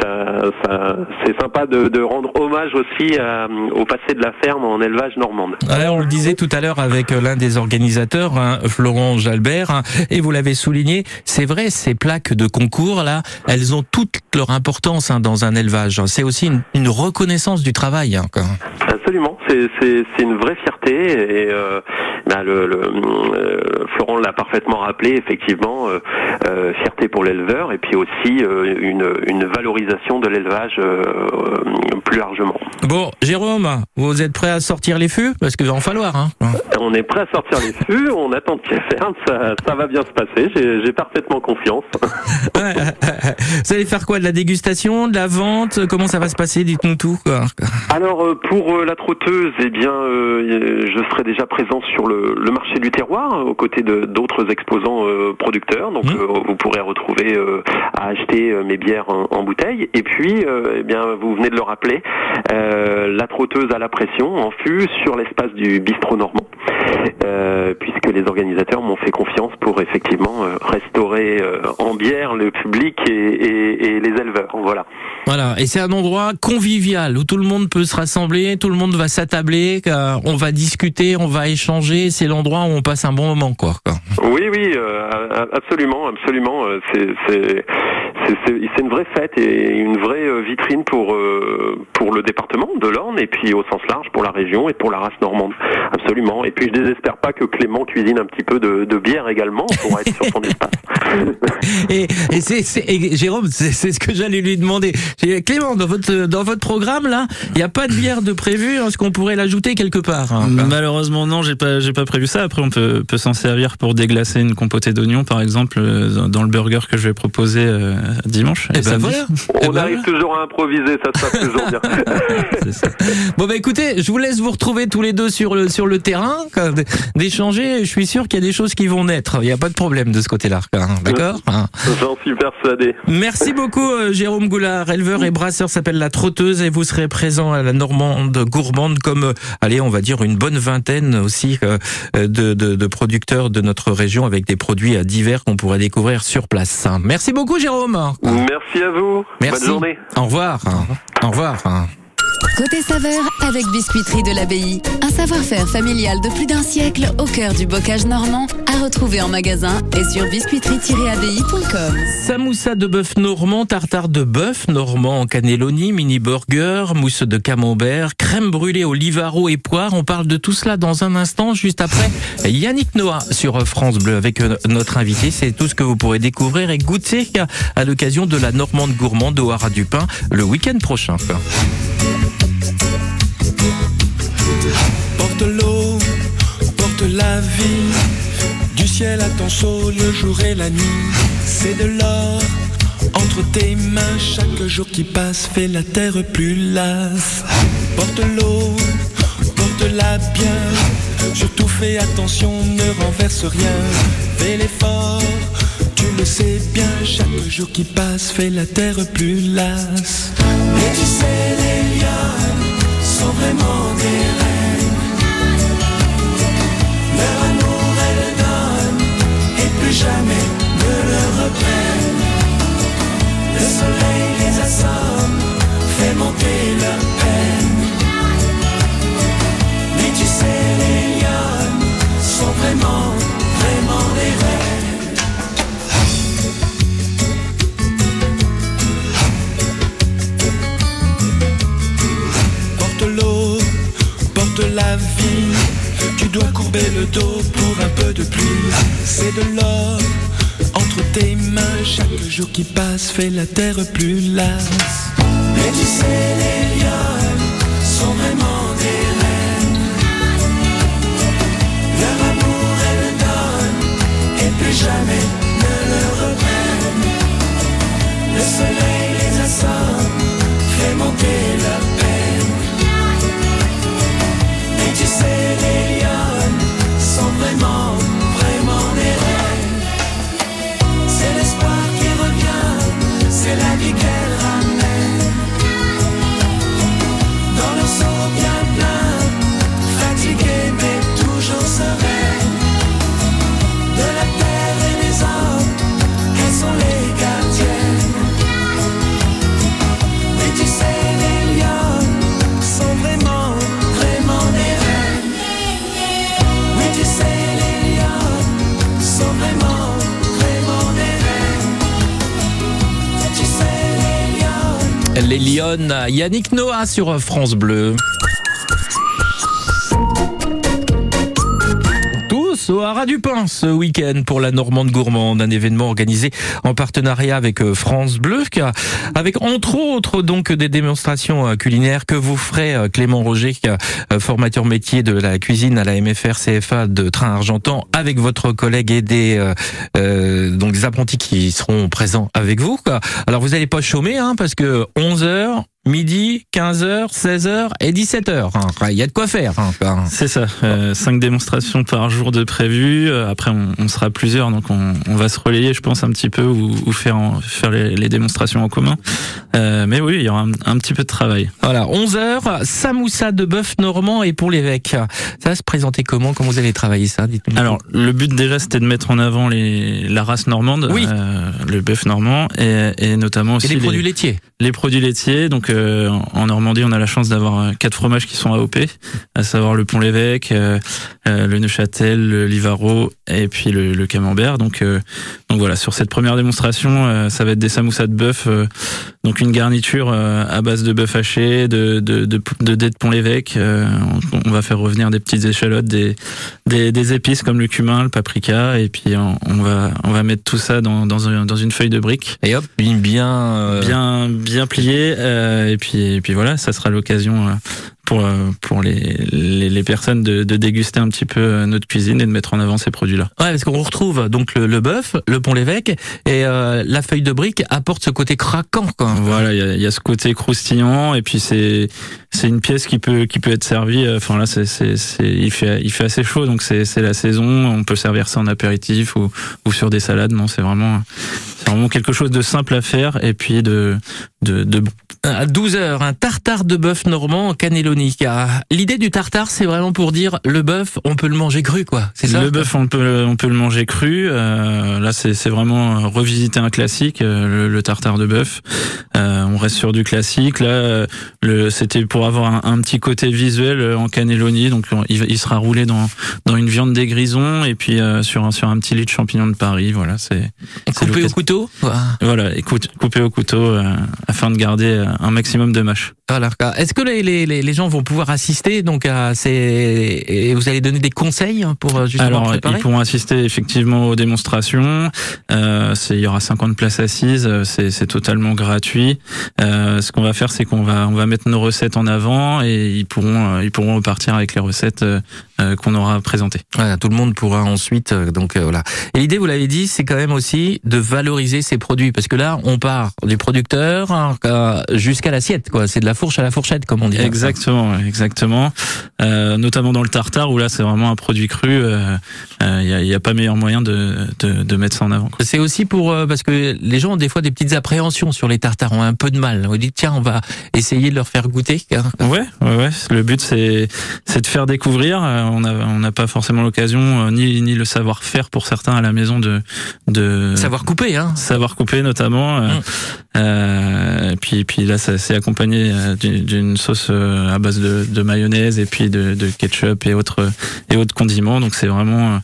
ça, ça, c'est sympa de, de rendre hommage aussi à- au passé de la ferme en élevage normande. Ouais, on le disait tout à l'heure avec euh, l'un des organisateurs, hein, Florent Jalbert, hein, et vous l'avez souligné, c'est vrai, ces plaques de concours là, elles ont toute leur importance hein, dans un élevage. C'est aussi une, une reconnaissance du travail. Absolument, c'est une vraie fierté et euh, bah, le, le, euh, Florent l'a parfaitement rappelé effectivement euh, euh, fierté pour l'éleveur et puis aussi euh, une une valorisation de l'élevage euh, plus largement. Bon, Jérôme, vous êtes prêt à sortir les fûts? Parce qu'il va en falloir. Hein. On est prêt à sortir les fûts, on attend qu'il ferme, ça, ça va bien se passer, j'ai parfaitement confiance. vous allez faire quoi De la dégustation De la vente? Comment ça va se passer? Dites-nous tout. Quoi. Alors euh, pour la trotteuse, eh bien, euh, je serai déjà présent sur le marché du terroir aux côtés d'autres exposants euh, producteurs. Donc euh, vous pourrez retrouver euh, à acheter euh, mes bières en, en bouteille. Et puis, euh, eh bien, vous venez de le rappeler, euh, la trotteuse à la pression en fût sur l'espace du bistrot normand, euh, puisque les organisateurs m'ont fait confiance pour effectivement euh, restaurer euh, en bière le public et, et- et les éleveurs. Voilà. Voilà, et c'est un endroit convivial où tout le monde peut se rassembler, tout le monde va s'attabler, euh, on va discuter, on va échanger. C'est l'endroit où on passe un bon moment, quoi. Oui, oui, euh, absolument, absolument. euh, C'est c'est une vraie fête et une vraie euh, vitrine pour euh, pour le département de l'Orne et puis au sens large pour la région et pour la race normande. Absolument. Et puis je désespère pas que Clément cuisine un petit peu de, de bière également pour être sur son espace. Et, c'est, Jérôme, c'est, ce que j'allais lui demander. Clément, dans votre dans votre programme là, il n'y a pas de bière de prévu. Est-ce qu'on pourrait l'ajouter quelque part hein Malheureusement non, j'ai pas j'ai pas prévu ça. Après on peut peut s'en servir pour déglacer une compotée d'oignons par exemple euh, dans le burger que je vais proposer euh, dimanche. Eh et ben samedi. voilà. On ben arrive toujours à improviser, ça se passe toujours bien. Bon bah écoutez, je vous laisse vous retrouver tous les deux sur le sur le terrain, d'échanger. Je suis sûr qu'il y a des choses qui vont naître. Il n'y a pas de problème de ce côté-là, hein, d'accord Hein. J'en suis persuadé. Merci beaucoup euh, Jérôme Goulard, éleveur et brasseur s'appelle La Trotteuse et vous serez présent à la Normande gourmande comme, euh, allez, on va dire une bonne vingtaine aussi euh, de, de, de producteurs de notre région avec des produits euh, divers qu'on pourrait découvrir sur place. Merci beaucoup Jérôme. Merci à vous. Merci. Bonne journée. Au revoir. Au revoir. Côté saveur avec Biscuiterie de l'Abbaye. Un savoir-faire familial de plus d'un siècle au cœur du bocage normand à retrouver en magasin et sur biscuiterie-abbaye.com. Samoussa de bœuf normand, tartare de bœuf normand en cannelloni, mini burger, mousse de camembert, crème brûlée au et poire. On parle de tout cela dans un instant, juste après Yannick Noah sur France Bleu avec euh, notre invité. C'est tout ce que vous pourrez découvrir et goûter à l'occasion de la Normande gourmande au Haras du Pin le week-end prochain. Porte l'eau, porte la vie, du ciel à ton chaud le jour et la nuit. C'est de l'or entre tes mains, chaque jour qui passe fait la terre plus lasse. Porte l'eau, porte-la bien, surtout fais attention, ne renverse rien. Fais l'effort, tu le sais bien, chaque jour qui passe fait la terre plus lasse. Les sont vraiment des reines. Leur amour, elles donnent et plus jamais ne le reprennent. Le soleil les assomme, fait monter leur peine. Mais tu sais, les lions sont vraiment, vraiment des reines. La vie. Tu dois courber le dos pour un peu de pluie. C'est de l'or entre tes mains. Chaque jour qui passe fait la terre plus lasse. Mais tu sais, les lions sont vraiment des reines. Leur amour, elles donnent et plus jamais ne le reprennent. Le soleil les assomme, Yannick Noah sur France Bleu. Tous au Haras du ce week-end pour la Normande Gourmande, un événement organisé en partenariat avec euh, France Bleu, avec entre autres donc des démonstrations euh, culinaires que vous ferez euh, Clément Roger, formateur métier de la cuisine à la MFR CFA de Train Argentan, avec votre collègue et des euh, donc des apprentis qui seront présents avec vous. Alors vous n'allez pas chômer, hein, parce que 11 heures midi, 15h, 16h et 17h. hein. Il y a de quoi faire. hein. C'est ça, euh, cinq démonstrations par jour de prévu. Euh, Après, on, on sera plusieurs, donc on, on va se relayer, je pense, un petit peu ou, ou faire, en- faire les, les démonstrations en commun. Euh, mais oui, il y aura un, un petit peu de travail. Voilà, 11h, samoussa de bœuf normand et pour l'évêque. Ça va se présenter comment? Comment vous allez travailler ça? Dites-nous. Alors, le but déjà, c'était de mettre en avant les, la race normande, Oui. euh, le bœuf normand, et, et notamment aussi et les produits laitiers les produits laitiers. Donc, en Normandie, on a la chance d'avoir euh, quatre fromages qui sont AOP, à savoir le Pont-l'Évêque, euh, euh, le Neuchâtel, le Livaro et puis le, le Camembert. Donc, euh, donc voilà, sur cette première démonstration, euh, ça va être des samoussas de bœuf, donc une garniture à base de bœuf haché, de de de, de dés de Pont-l'Évêque. On, on va faire revenir des petites échalotes, des, des des épices comme le cumin, le paprika, et puis on, on va on va mettre tout ça dans dans, un- dans une feuille de brique Et hop, bien, bien, bien bien plié euh, et puis voilà ça sera l'occasion euh, pour euh, pour les, les les personnes de, de déguster un petit peu euh, notre cuisine et de mettre en avant ces produits là Ouais, parce qu'on retrouve donc le, le bœuf, le pont l'évêque et euh, la feuille de brique apporte ce côté craquant. Quoi. voilà il y y a ce côté croustillant et puis c'est c'est une pièce qui peut qui peut être servie euh, enfin là c'est c'est c'est il fait il fait assez chaud donc c'est c'est la saison on peut servir ça en apéritif ou ou sur des salades non c'est vraiment c'est vraiment quelque chose de simple à faire et puis de de, de. À 12h, un tartare de bœuf normand en. Ah, L'idée du tartare, c'est vraiment pour dire le bœuf, on peut le manger cru, quoi. C'est ça Le bœuf, on peut, on peut le manger cru. Euh, là, c'est c'est vraiment euh, revisiter un classique, euh, le, le tartare de bœuf. Euh, on reste sur du classique. Là, euh, le- c'était pour avoir un, un petit côté visuel en cannelloni. Donc, on- il, il sera roulé dans, dans une viande des grisons et puis euh, sur, un, sur un petit lit de champignons de Paris. Voilà, c'est c'est Coupé au couteau Voilà, écoute, coupé au couteau euh, afin de garder un maximum de mâche. Voilà. Est-ce que les, les, les gens vont pouvoir assister donc à ces et vous allez donner des conseils hein, pour euh, justement Alors, préparer ils pourront assister effectivement aux démonstrations. Euh, c'est- il y aura 50 places assises. euh, C'est c'est totalement gratuit. Euh, ce qu'on va faire, c'est qu'on va on va mettre nos recettes en avant et ils pourront euh, ils pourront repartir avec les recettes euh, qu'on aura présentées. Voilà, tout le monde pourra ensuite donc euh, voilà. Et l'idée, vous l'avez dit, c'est quand même aussi de valoriser ces produits parce que là, on part du producteur hein, jusqu'à l'assiette quoi. C'est de la fourche à la fourchette comme on dit. Exactement, exactement. Euh, notamment dans le tartare où là c'est vraiment un produit cru. euh, euh, Il n'y a, il y a pas meilleur moyen de, de, de mettre ça en avant. C'est aussi pour euh, parce que les gens ont des fois des petites appréhensions sur les tartares, ont un peu de mal. On dit tiens, on va essayer de leur faire goûter. hein. Ouais, ouais, ouais. Le but c'est c'est de faire découvrir. Euh, On a on n'a pas forcément l'occasion euh, ni ni le savoir-faire pour certains à la maison de de Savoir couper, hein. savoir couper notamment. Euh, Mm. euh, et puis puis là ça c'est accompagné euh, d'une sauce euh, à base de, de mayonnaise et puis de, ketchup et autres et autres condiments. Donc c'est vraiment euh,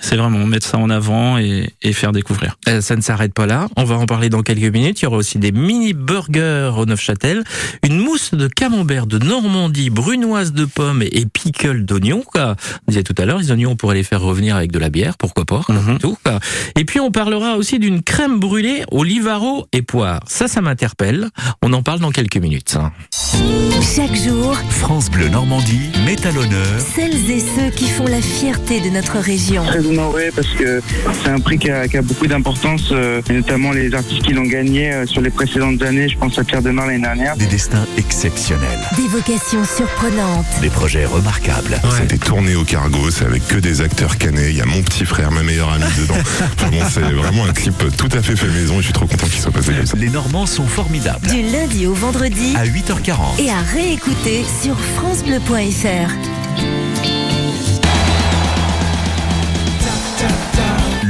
c'est vraiment mettre ça en avant et, et faire découvrir. Euh, ça ne s'arrête pas là. On va en parler dans quelques minutes. Il y aura aussi des mini burgers au Neufchâtel, une mousse de camembert de Normandie, brunoise de pommes et pickle d'oignons. quoi. On disait tout à l'heure, les oignons, on pourrait les faire revenir avec de la bière, pourquoi pas. Mhm. Tout, quoi. Et puis on parlera aussi d'une crème brûlée au livaro et poire. Ça, ça m'interpelle. On en parle dans quelques minutes. ça. Chaque jour, France Bleu Normandie met à l'honneur celles et ceux qui font la fierté de notre région. Honoré parce que c'est un prix qui a, qui a beaucoup d'importance, euh, et notamment les artistes qui l'ont gagné euh, sur les précédentes années. Je pense à Pierre Demar l'année dernière. des destins exceptionnels, Des vocations surprenantes. des projets remarquables. C'était tourné au cargo, c'est avec que des acteurs canés. Il y a mon petit frère, ma meilleure amie dedans. C'est vraiment un clip tout à fait fait maison et je suis trop content qu'il soit passé comme ça. Les Normands sont formidables. Du lundi au vendredi À 8h40. et à réécouter sur FranceBleu.fr.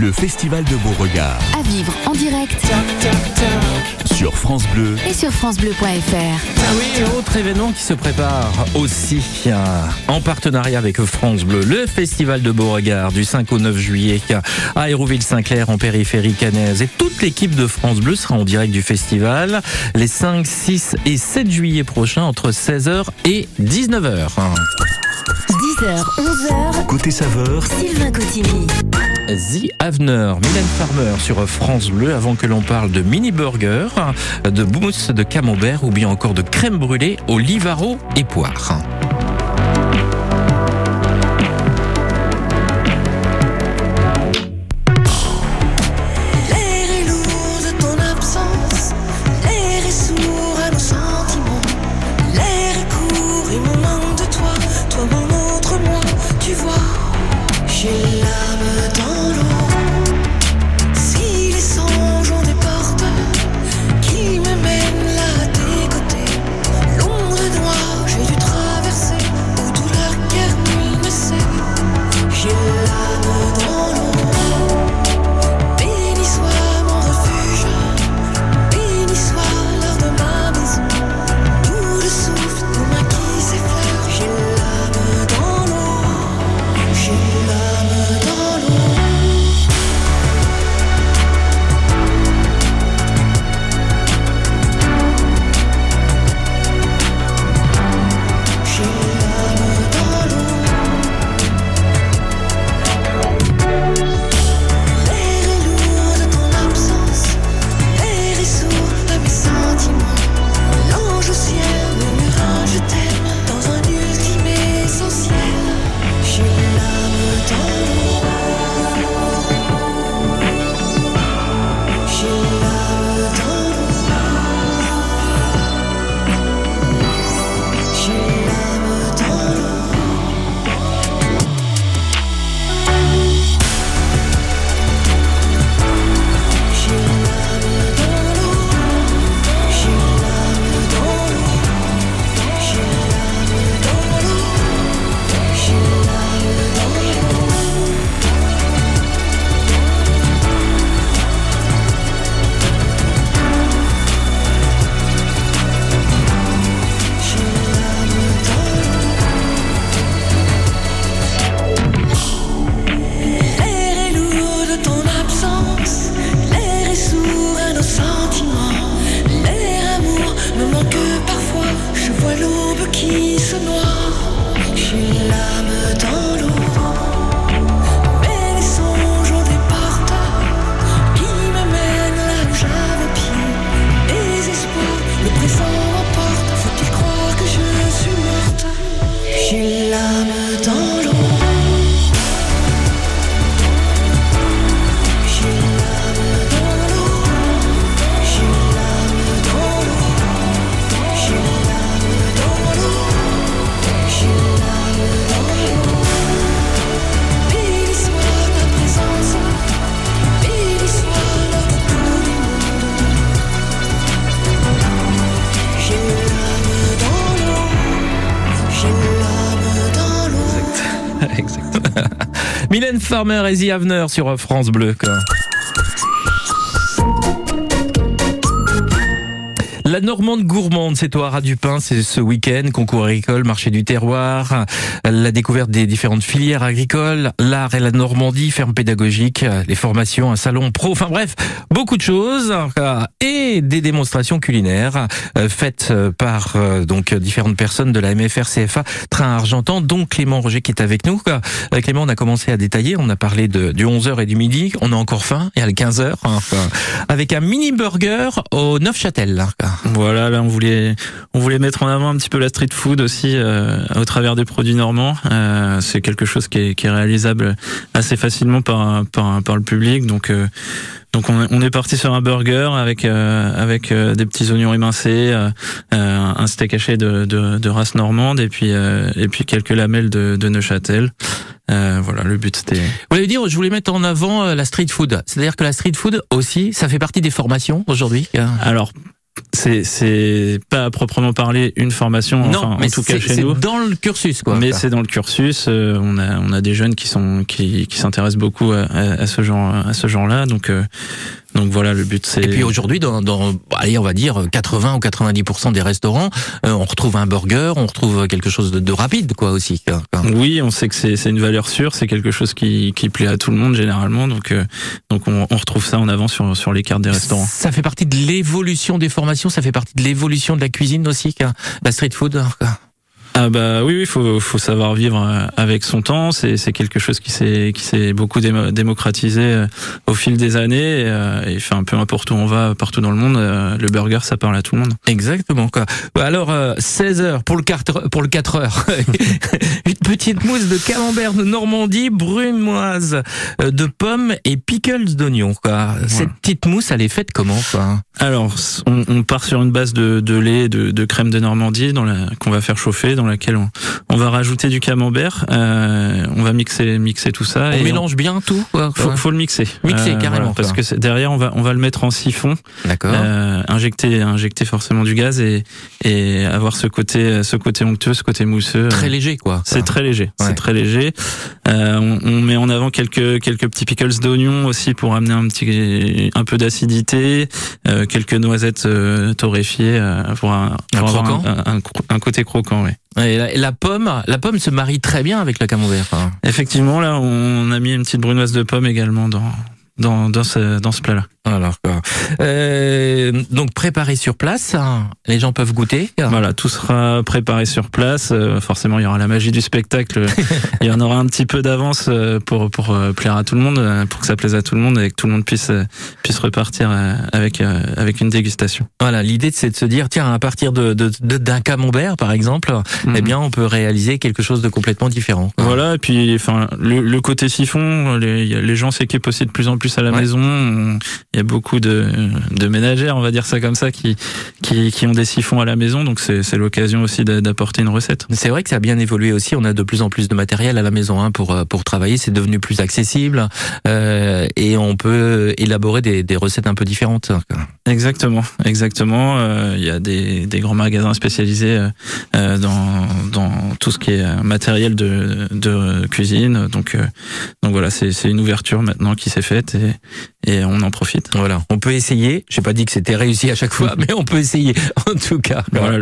Le Festival de Beauregard À vivre en direct sur France Bleu. et sur FranceBleu.fr. Ah oui, autre événement qui se prépare aussi euh, en partenariat avec France Bleu, le Festival de Beauregard du 5 au 9 juillet à Hérouville-Saint-Clair en périphérie cannaise. Et toute l'équipe de France Bleu sera en direct du festival les 5, 6 et 7 juillet prochains entre 16h et 19h. 10h, 11h, Côté saveur, Sylvain Cotigny. The Avener, Mylène Farmer sur France Bleu avant que l'on parle de mini burger, de mousse de camembert ou bien encore de crème brûlée au livaro et poire. Mylène Farmer et The sur France Bleu. La Normande gourmande, c'est au Haras du Pin, c'est ce week-end, concours agricole, marché du terroir, la découverte des différentes filières agricoles, l'art et la Normandie, ferme pédagogique, les formations, un salon pro, enfin bref, beaucoup de choses et des démonstrations culinaires euh, faites euh, par euh, donc différentes personnes de la MFR CFA Train Argentan, dont Clément Roger qui est avec nous. Clément, on a commencé à détailler, on a parlé du 11h et du midi, on a encore faim, et à le 15h, enfin, avec un mini burger au Neufchâtel. Voilà, là on voulait on voulait mettre en avant un petit peu la street food aussi euh, au travers des produits normands. Euh, c'est quelque chose qui est, qui est réalisable assez facilement par par, par le public. Donc euh, donc on, on est parti sur un burger avec euh, avec euh, des petits oignons émincés, euh, un steak haché de, de, de race normande et puis euh, et puis quelques lamelles de, de Neuchâtel. Euh, voilà, le but c'était. Vous voulez dire, je voulais mettre en avant la street food. C'est-à-dire que la street food aussi, ça fait partie des formations aujourd'hui. Alors, c'est c'est pas à proprement parler une formation, Non, enfin, mais en tout cas c'est- chez c'est nous. dans le cursus, quoi. Mais c'est dans le cursus. euh, on a on a des jeunes qui sont qui, qui s'intéressent beaucoup à, à, à ce genre à ce genre-là. Donc euh, donc voilà, le but c'est. Et puis aujourd'hui, dans, dans, allez, on va dire 80 ou 90% des restaurants, euh, on retrouve un burger, on retrouve quelque chose de, de rapide, quoi, aussi. quoi. Oui, on sait que c'est c'est une valeur sûre, c'est quelque chose qui, qui plaît à tout le monde généralement, donc euh, donc on, on retrouve ça en avant sur sur les cartes des restaurants. Ça fait partie de l'évolution des formations, ça fait partie de l'évolution de la cuisine aussi, quoi. la street food. quoi. Ah bah oui, oui, faut faut savoir vivre euh, avec son temps. C'est quelque chose qui s'est qui s'est beaucoup démo- démocratisé euh, au fil des années. Et, euh, et enfin, peu importe où on va, partout dans le monde, euh, le burger ça parle à tout le monde. Exactement quoi. Alors euh, 16 heures pour le 4 pour le 4 heures. Une petite mousse de camembert de Normandie, brunoise euh, de pommes et pickles d'oignons quoi. Cette petite mousse elle est faite comment quoi? Alors, on, on part sur une base de, de lait, de, de crème de Normandie dans qu'on va faire chauffer, dans laquelle on, on va rajouter du camembert. Euh, on va mixer mixer tout ça. On et mélange bien tout. quoi. Faut, faut le mixer. Mixer, Euh, carrément, voilà, parce que derrière on va on va le mettre en siphon. D'accord. Euh, injecter injecter forcément du gaz et et avoir ce côté ce côté onctueux, ce côté mousseux. Très Euh, léger, quoi. C'est très léger. Ouais. C'est très léger. Euh, on, on met en avant quelques quelques petits pickles d'oignon aussi pour amener un petit un peu d'acidité. Euh, quelques noisettes torréfiées euh, pour un, Un pour croquant un, un, cro- un côté croquant. Oui. Et la, pomme, la pomme se marie très bien avec le camembert. Effectivement, là, on a mis une petite brunoise de pomme également dans dans dans ce dans ce plat-là. Alors, quoi. Euh, donc préparé sur place, hein, les gens peuvent goûter. Voilà, tout sera préparé sur place. Euh, forcément, il y aura la magie du spectacle. il y en aura un petit peu d'avance euh, pour pour euh, plaire à tout le monde, pour que ça plaise à tout le monde et que tout le monde puisse puisse repartir avec avec une dégustation. Voilà, l'idée c'est de se dire tiens à partir de d'un camembert par exemple, eh bien on peut réaliser quelque chose de complètement différent. Voilà, et puis enfin le, le côté siphon, les, gens s'équipent aussi de plus en plus à la Ouais. maison. On- y a beaucoup de, de ménagères, on va dire ça comme ça, qui, qui, qui ont des siphons à la maison, donc c'est l'occasion aussi d'a- d'apporter une recette. C'est vrai que ça a bien évolué aussi. On a de plus en plus de matériel à la maison hein, pour euh, pour travailler. C'est devenu plus accessible euh, et on peut élaborer des, des recettes un peu différentes. Exactement, exactement. Euh, Il y a des, des grands magasins spécialisés euh, dans, dans tout ce qui est matériel de, de cuisine. Donc, donc voilà, c'est c'est une ouverture maintenant qui s'est faite et, et on en profite. Voilà, on peut essayer. J'ai pas dit que c'était réussi à chaque fois, mais on peut essayer en tout cas. Voilà.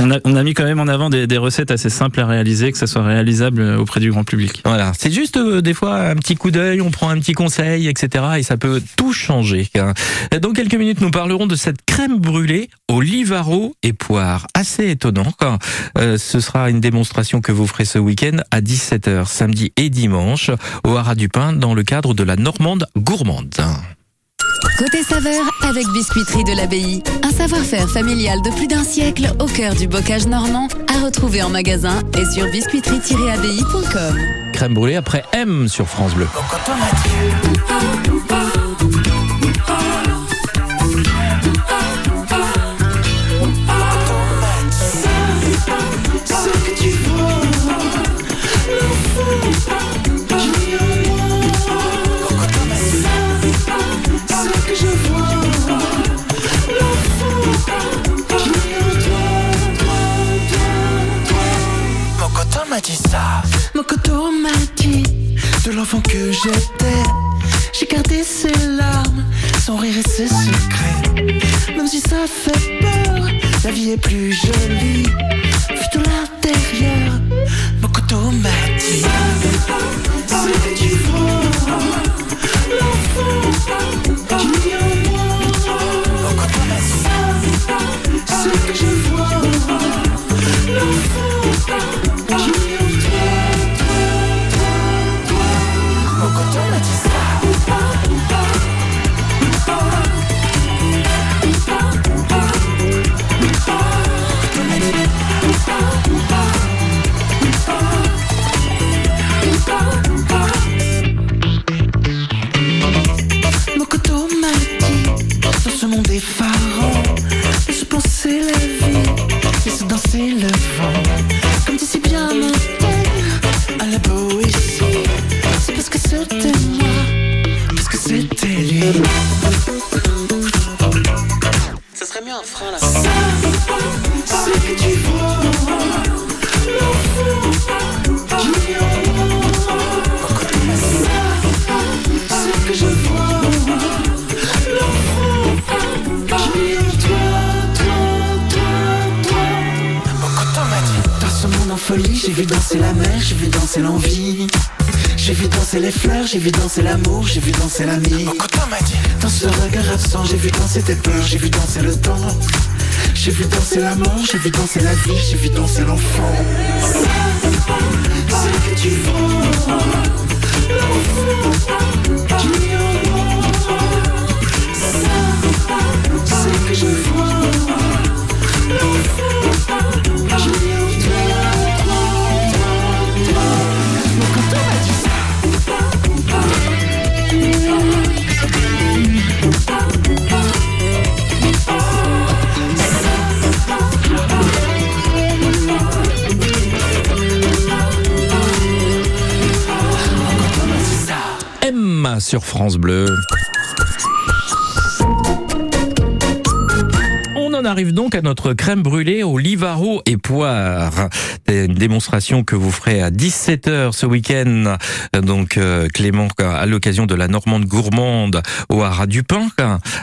On, a, on a mis quand même en avant des, des recettes assez simples à réaliser, que ça soit réalisable euh, auprès du grand public. Voilà, c'est juste euh, des fois un petit coup d'œil, on prend un petit conseil, etc. Et ça peut tout changer. hein. Dans quelques minutes, nous parlerons de cette crème brûlée au livaro et poire. Assez étonnant. quoi. Euh, ce sera une démonstration que vous ferez ce week-end à 17h, samedi et dimanche, au Haras du Pin, dans le cadre de la Normande gourmande. Côté saveur avec Biscuiterie de l'Abbaye. Un savoir-faire familial de plus d'un siècle au cœur du bocage normand à retrouver en magasin et sur biscuiterie-abbaye.com. Crème brûlée après M sur France Bleu. J'ai gardé ses larmes, son rire et ses secrets. même si ça fait peur. La vie est plus jolie. Folie, j'ai vu danser la mer, j'ai vu danser l'envie. J'ai vu danser les fleurs, j'ai vu danser l'amour, j'ai vu danser l'ami. Dans ce regard absent, j'ai vu danser tes peurs, j'ai vu danser le temps. J'ai vu danser l'amour, j'ai vu danser la vie, j'ai vu danser l'enfant. Ce que tu vois, l'enfant qui est en moi. Ce que je sur France Bleu. Arrive donc à notre crème brûlée au livaro et poire. Une démonstration que vous ferez à 17h ce week-end. Donc euh, Clément, à l'occasion de la Normande gourmande au Haras du Pain.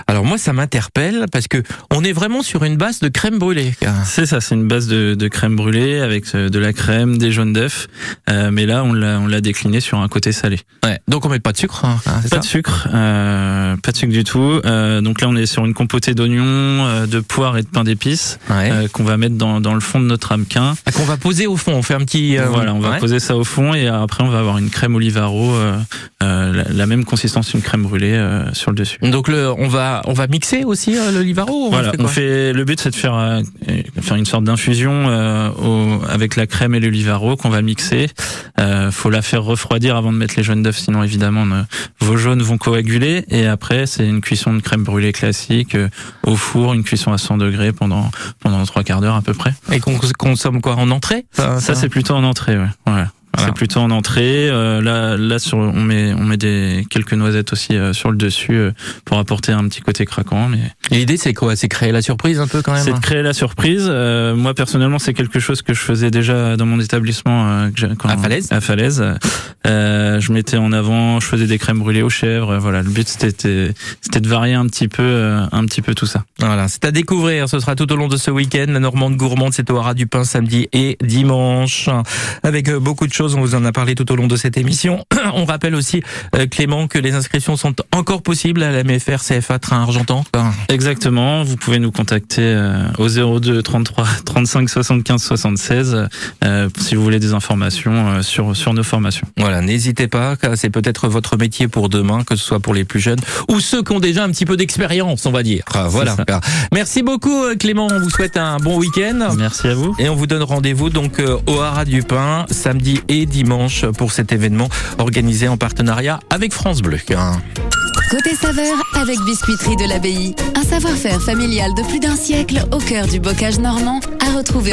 Alors moi, ça m'interpelle parce que on est vraiment sur une base de crème brûlée. C'est ça, c'est une base de, de crème brûlée avec euh, de la crème, des jaunes d'œufs. Euh, mais là, on l'a, décliné sur un côté salé. Ouais, donc on met pas de sucre. hein, Pas ça de sucre, euh, pas de sucre du tout. Euh, donc là, on est sur une compotée d'oignons, euh, de poires et de pain d'épices euh, qu'on va mettre dans, dans le fond de notre ramequin. Ah, qu'on va poser au fond. On fait un petit. euh, voilà, on va ouais. poser ça au fond et après on va avoir une crème olivaro, euh, la, la même consistance qu'une crème brûlée sur le dessus. Donc le, on va on va mixer aussi le livaro. ou on Voilà, on fait le but c'est de faire faire une sorte d'infusion au- avec la crème et le livaro qu'on va mixer. Faut la faire refroidir avant de mettre les jaunes d'œufs, sinon évidemment ne- vos jaunes vont coaguler. Et après c'est une cuisson de crème brûlée classique au four, une cuisson à 100 degrés pendant pendant trois quarts d'heure à peu près. Et qu'on consomme quoi en entrée? Ça, c'est plutôt en entrée, ouais. ouais. C'est plutôt en entrée. Euh, là, là sur, on met, on met des quelques noisettes aussi euh, sur le dessus euh, pour apporter un petit côté craquant. Mais L'idée c'est quoi? C'est créer la surprise un peu quand même? c'est de créer la surprise. Euh, moi personnellement, c'est quelque chose que je faisais déjà dans mon établissement euh, que quand- À Falaise? À Falaise. Euh, je mettais en avant, je faisais des crèmes brûlées aux chèvres. Voilà, le but c'était c'était de varier un petit peu, euh, un petit peu tout ça. Voilà, c'est à découvrir. Ce sera tout au long de ce week-end. La Normande gourmande, c'est au Haras du Pain samedi et dimanche, avec beaucoup de choses. On vous en a parlé tout au long de cette émission. On rappelle aussi euh, Clément que les inscriptions sont encore possibles à la MFR CFA Train Argentan. Exactement. Vous pouvez nous contacter euh, au 02 33 35 75 76 euh, si vous voulez des informations euh, sur sur nos formations. Voilà, n'hésitez pas. C'est peut-être votre métier pour demain, que ce soit pour les plus jeunes ou ceux qui ont déjà un petit peu d'expérience, on va dire. Ah, Voilà. Merci beaucoup Clément. On vous souhaite un bon week-end. Merci à vous. Et on vous donne rendez-vous donc au Haras du Pain samedi et dimanche pour cet événement organisé en partenariat avec France Bleu. Côté saveur avec Biscuiterie de l'Abbaye. Un savoir-faire familial de plus d'un siècle au cœur du bocage normand à retrouver